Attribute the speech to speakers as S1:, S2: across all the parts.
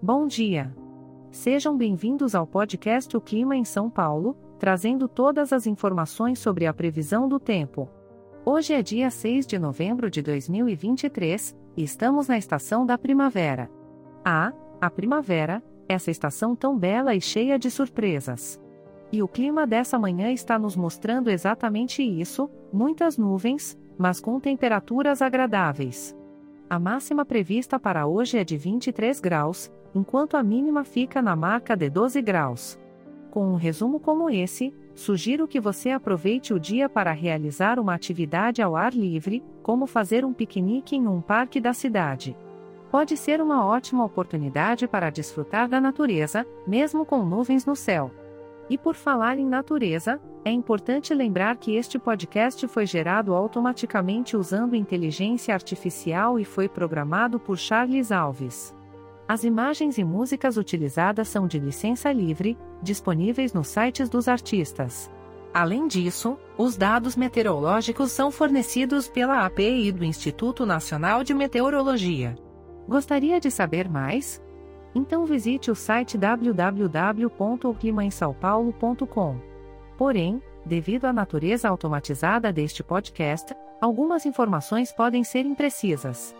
S1: Bom dia. Sejam bem-vindos ao podcast O Clima em São Paulo, trazendo todas as informações sobre a previsão do tempo. Hoje é dia 6 de novembro de 2023 e estamos na estação da primavera. Ah, a primavera, essa estação tão bela e cheia de surpresas. E o clima dessa manhã está nos mostrando exatamente isso: muitas nuvens, mas com temperaturas agradáveis. A máxima prevista para hoje é de 23 graus, enquanto a mínima fica na marca de 12 graus. Com um resumo como esse, sugiro que você aproveite o dia para realizar uma atividade ao ar livre, como fazer um piquenique em um parque da cidade. Pode ser uma ótima oportunidade para desfrutar da natureza, mesmo com nuvens no céu. E por falar em natureza, é importante lembrar que este podcast foi gerado automaticamente usando inteligência artificial e foi programado por Charles Alves. As imagens e músicas utilizadas são de licença livre, disponíveis nos sites dos artistas. Além disso, os dados meteorológicos são fornecidos pela API do Instituto Nacional de Meteorologia. Gostaria de saber mais? Então visite o site www.oclimaemsaopaulo.com. Porém, devido à natureza automatizada deste podcast, algumas informações podem ser imprecisas.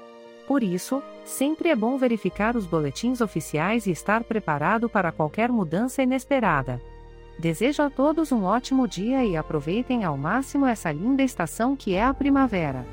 S1: Por isso, sempre é bom verificar os boletins oficiais e estar preparado para qualquer mudança inesperada. Desejo a todos um ótimo dia e aproveitem ao máximo essa linda estação que é a primavera.